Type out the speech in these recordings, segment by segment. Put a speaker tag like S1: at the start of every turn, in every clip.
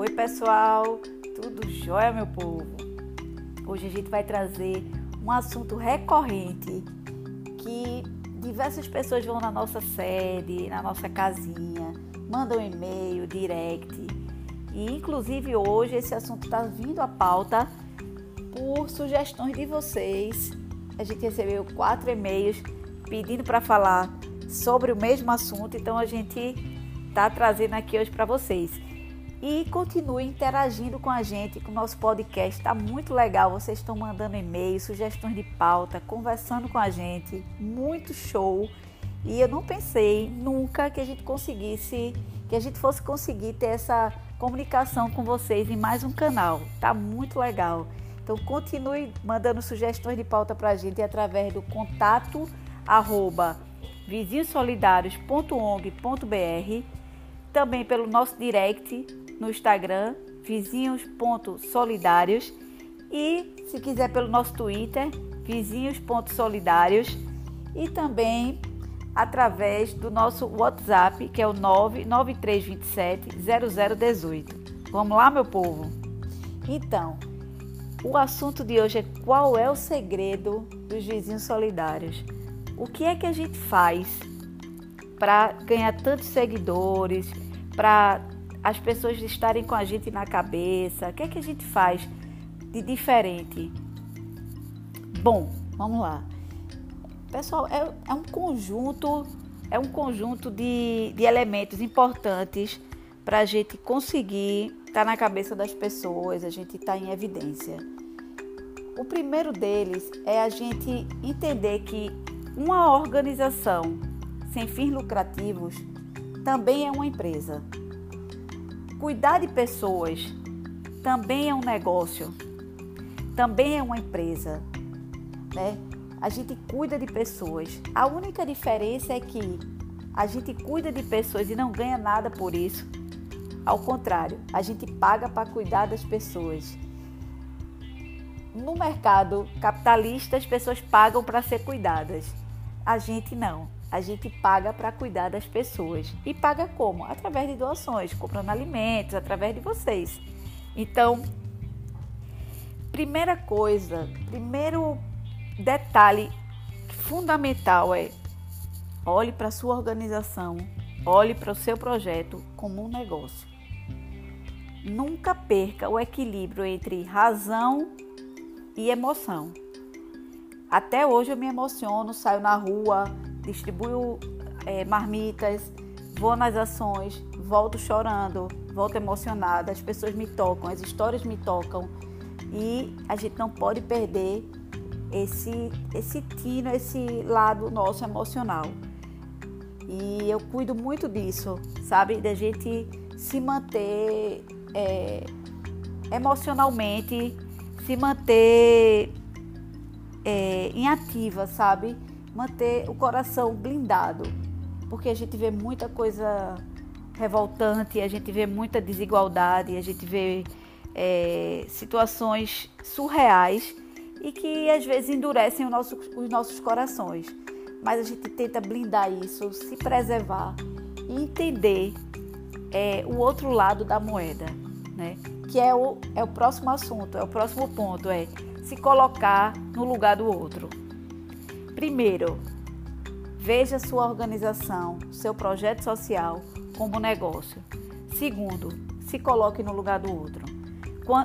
S1: Oi, pessoal, tudo jóia, meu povo? Hoje a gente vai trazer um assunto recorrente que diversas pessoas vão na nossa sede, na nossa casinha, mandam e-mail, direct. E inclusive hoje esse assunto está vindo à pauta por sugestões de vocês. A gente recebeu quatro e-mails pedindo para falar sobre o mesmo assunto, então a gente está trazendo aqui hoje para vocês. E continue interagindo com a gente, com o nosso podcast. Está muito legal. Vocês estão mandando e-mails, sugestões de pauta, conversando com a gente. Muito show. E eu não pensei nunca que a gente conseguisse, que a gente fosse conseguir ter essa comunicação com vocês em mais um canal. Tá muito legal. Então continue mandando sugestões de pauta para a gente através do contato arroba vizinhosolidários.ong.br, também pelo nosso direct no Instagram, vizinhos.solidários e se quiser pelo nosso Twitter, vizinhos.solidários e também através do nosso WhatsApp, que é o 99327 0018. Vamos lá, meu povo? Então, o assunto de hoje é qual é o segredo dos vizinhos solidários? O que é que a gente faz para ganhar tantos seguidores, para as pessoas estarem com a gente na cabeça? O que é que a gente faz de diferente? Bom, vamos lá. Pessoal, é, é um conjunto, é um conjunto de, de elementos importantes para a gente conseguir estar tá na cabeça das pessoas, a gente estar tá em evidência. O primeiro deles é a gente entender que uma organização sem fins lucrativos também é uma empresa. Cuidar de pessoas também é um negócio, também é uma empresa, né? A gente cuida de pessoas. A única diferença é que a gente cuida de pessoas e não ganha nada por isso. Ao contrário, a gente paga para cuidar das pessoas. No mercado capitalista, as pessoas pagam para ser cuidadas. A gente não. A gente paga para cuidar das pessoas. E paga como? Através de doações, comprando alimentos, através de vocês. Então, primeira coisa, primeiro detalhe fundamental é olhe para a sua organização, olhe para o seu projeto como um negócio. Nunca perca o equilíbrio entre razão e emoção. Até hoje eu me emociono, saio na rua, distribuo é, marmitas, vou nas ações, volto chorando, volto emocionada, as pessoas me tocam, as histórias me tocam e a gente não pode perder esse, esse tino, esse lado nosso emocional. E eu cuido muito disso, sabe? Da gente se manter é, emocionalmente, se manter é, em ativa, sabe? Manter o coração blindado, porque a gente vê muita coisa revoltante, a gente vê muita desigualdade, a gente vê é, situações surreais e que às vezes endurecem nosso, os nossos corações. Mas a gente tenta blindar isso, se preservar e entender é, o outro lado da moeda, né? Que é o, é o próximo assunto, é o próximo ponto, é se colocar no lugar do outro. Primeiro, veja sua organização, seu projeto social como negócio. Segundo, se coloque no lugar do outro.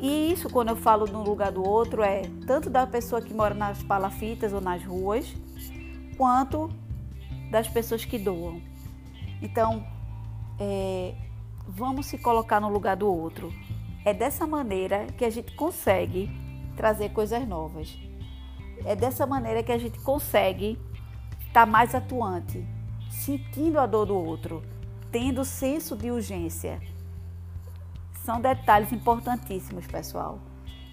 S1: E isso, quando eu falo no lugar do outro, é tanto da pessoa que mora nas palafitas ou nas ruas, quanto das pessoas que doam. Então, é, vamos se colocar no lugar do outro. É dessa maneira que a gente consegue trazer coisas novas. É dessa maneira que a gente consegue estar mais atuante, sentindo a dor do outro, tendo senso de urgência. São detalhes importantíssimos, pessoal.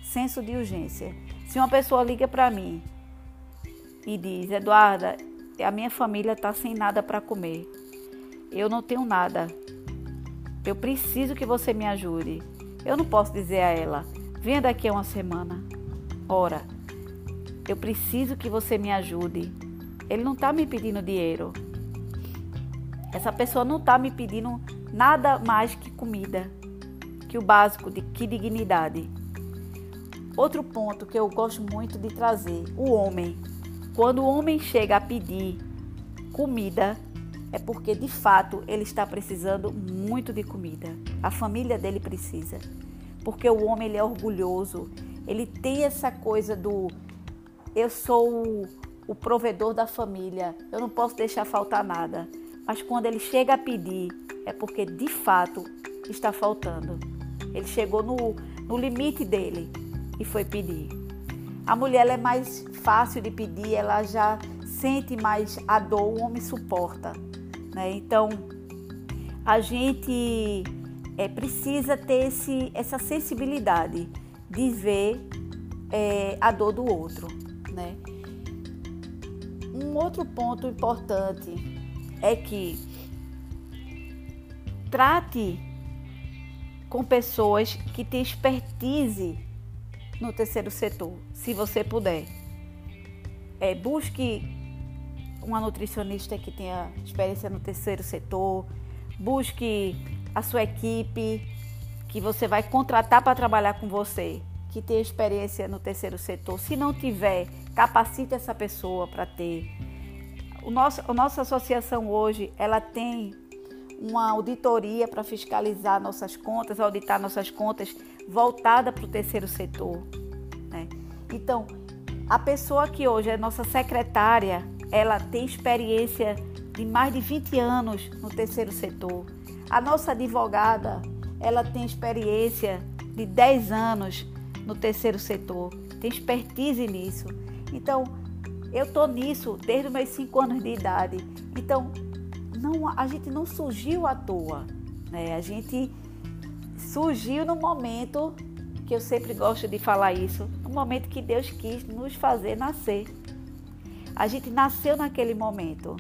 S1: Senso de urgência. Se uma pessoa liga para mim e diz: Eduarda, a minha família está sem nada para comer, eu não tenho nada, eu preciso que você me ajude. Eu não posso dizer a ela: venha daqui a uma semana. Ora, eu preciso que você me ajude. Ele não está me pedindo dinheiro. Essa pessoa não está me pedindo nada mais que comida, que o básico de que dignidade. Outro ponto que eu gosto muito de trazer, o homem. Quando o homem chega a pedir comida, é porque de fato ele está precisando muito de comida. A família dele precisa. Porque o homem ele é orgulhoso, ele tem essa coisa do eu sou o, o provedor da família, eu não posso deixar faltar nada. Mas quando ele chega a pedir, é porque de fato está faltando. Ele chegou no, no limite dele e foi pedir. A mulher é mais fácil de pedir, ela já sente mais a dor, o homem suporta. Né? Então, a gente é, precisa ter esse, essa sensibilidade de ver é, a dor do outro. Né? Um outro ponto importante é que trate com pessoas que têm expertise no terceiro setor, se você puder. É, busque uma nutricionista que tenha experiência no terceiro setor, busque a sua equipe que você vai contratar para trabalhar com você, que tenha experiência no terceiro setor. Se não tiver, capacite essa pessoa para ter. O nosso, a nossa associação hoje, ela tem uma auditoria para fiscalizar nossas contas, auditar nossas contas voltada para o terceiro setor. Né? Então, a pessoa que hoje é nossa secretária, ela tem experiência de mais de 20 anos no terceiro setor. A nossa advogada, ela tem experiência de 10 anos no terceiro setor, tem expertise nisso. Então, eu tô nisso desde meus 5 anos de idade. Então, não, a gente não surgiu à toa, né? A gente surgiu no momento que eu sempre gosto de falar isso, no momento que Deus quis nos fazer nascer. A gente nasceu naquele momento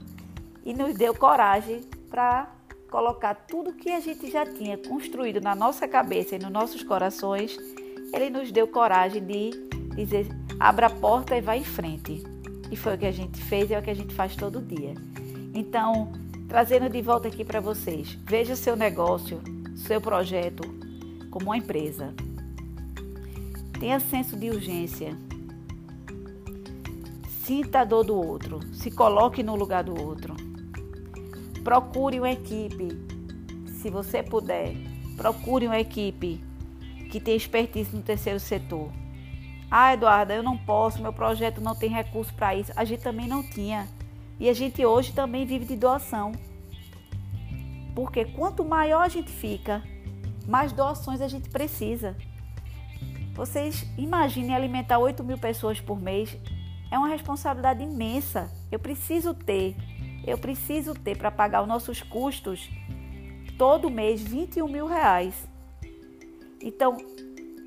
S1: e nos deu coragem para colocar tudo que a gente já tinha construído na nossa cabeça e nos nossos corações. Ele nos deu coragem de dizer: abra a porta e vá em frente. E foi o que a gente fez e é o que a gente faz todo dia. Então, trazendo de volta aqui para vocês, veja seu negócio, seu projeto como uma empresa. Tenha senso de urgência. Sinta a dor do outro. Se coloque no lugar do outro. Procure uma equipe. Se você puder, procure uma equipe que tenha expertise no terceiro setor. Ah, Eduarda, eu não posso, meu projeto não tem recurso para isso. A gente também não tinha. E a gente hoje também vive de doação. Porque quanto maior a gente fica, mais doações a gente precisa. Vocês imaginem alimentar 8 mil pessoas por mês. É uma responsabilidade imensa. Eu preciso ter, eu preciso ter para pagar os nossos custos todo mês 21 mil reais. Então,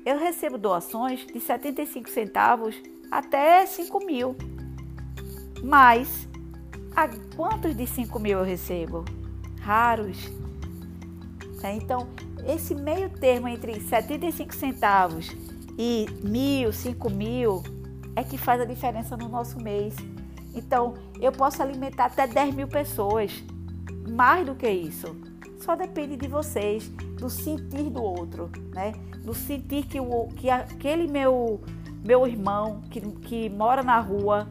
S1: eu recebo doações de 75 centavos até 5 mil. Mas, a quantos de 5 mil eu recebo? Raros. É, então, esse meio termo entre 75 centavos e mil, cinco mil, é que faz a diferença no nosso mês. Então, eu posso alimentar até 10 mil pessoas. Mais do que isso. Só depende de vocês, do sentir do outro, né? Do sentir que, o, que aquele meu, meu irmão que, que mora na rua,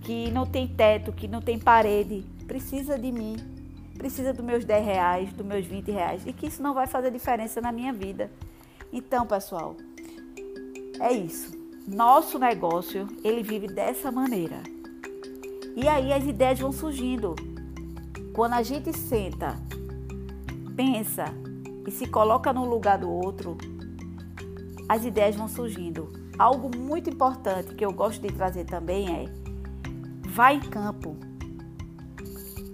S1: que não tem teto, que não tem parede, precisa de mim, precisa dos meus 10 reais, dos meus 20 reais, e que isso não vai fazer diferença na minha vida. Então, pessoal, é isso. Nosso negócio, ele vive dessa maneira. E aí as ideias vão surgindo. Quando a gente senta, pensa e se coloca no lugar do outro, as ideias vão surgindo. Algo muito importante que eu gosto de trazer também é: vá em campo,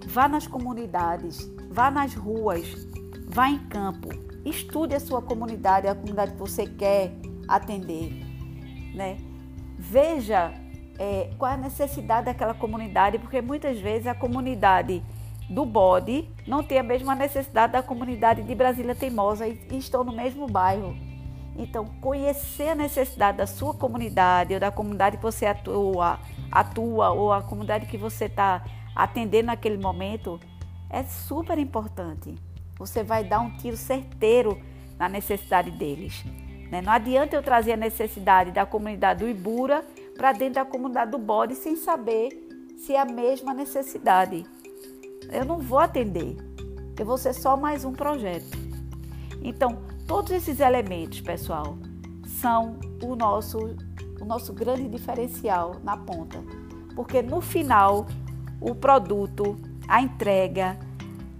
S1: vá nas comunidades, vá nas ruas, vá em campo, estude a sua comunidade, a comunidade que você quer atender, né? Veja é, qual é a necessidade daquela comunidade, porque muitas vezes a comunidade do bode não tem a mesma necessidade da comunidade de Brasília Teimosa e, estão no mesmo bairro. Então, conhecer a necessidade da sua comunidade ou da comunidade que você atua, atua ou a comunidade que você está atendendo naquele momento é super importante. Você vai dar um tiro certeiro na necessidade deles. Né? Não adianta eu trazer a necessidade da comunidade do Ibura para dentro da comunidade do Bode sem saber se é a mesma necessidade. Eu não vou atender. Eu vou ser só mais um projeto. Então, todos esses elementos, pessoal, são o nosso, o nosso grande diferencial na ponta. Porque no final, o produto, a entrega,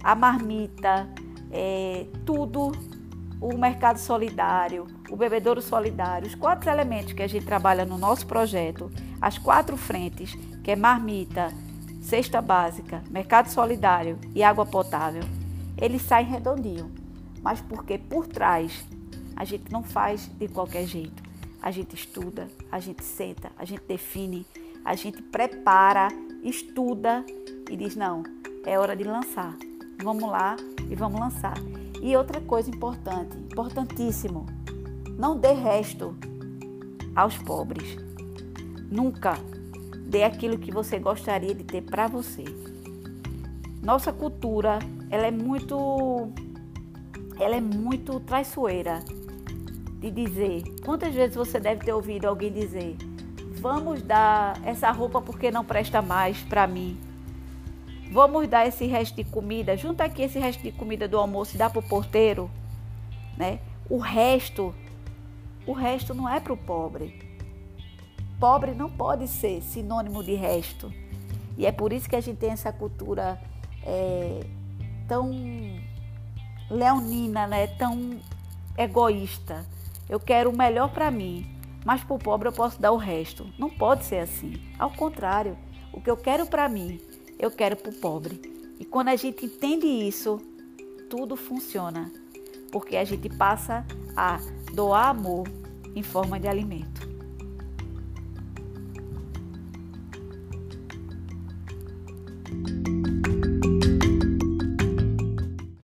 S1: a marmita, é, tudo, o mercado solidário, o bebedouro solidário, os quatro elementos que a gente trabalha no nosso projeto, as quatro frentes, que é marmita, cesta básica, mercado solidário e água potável, eles saem redondinho. Mas porque por trás a gente não faz de qualquer jeito. A gente estuda, a gente senta, a gente define, a gente prepara, estuda e diz: não, é hora de lançar. Vamos lá e vamos lançar. E outra coisa importante, importantíssimo, não dê resto aos pobres. Nunca dê aquilo que você gostaria de ter para você. Nossa cultura, ela é muito ela é muito traiçoeira de dizer. Quantas vezes você deve ter ouvido alguém dizer: "Vamos dar essa roupa porque não presta mais para mim"? Vamos dar esse resto de comida, junta aqui esse resto de comida do almoço e dá para o porteiro, né? O resto, o resto não é para o pobre. Pobre não pode ser sinônimo de resto. E é por isso que a gente tem essa cultura é, tão leonina, né? Tão egoísta. Eu quero o melhor para mim, mas para o pobre eu posso dar o resto. Não pode ser assim. Ao contrário, o que eu quero para mim eu quero para o pobre. E quando a gente entende isso, tudo funciona, porque a gente passa a doar amor em forma de alimento.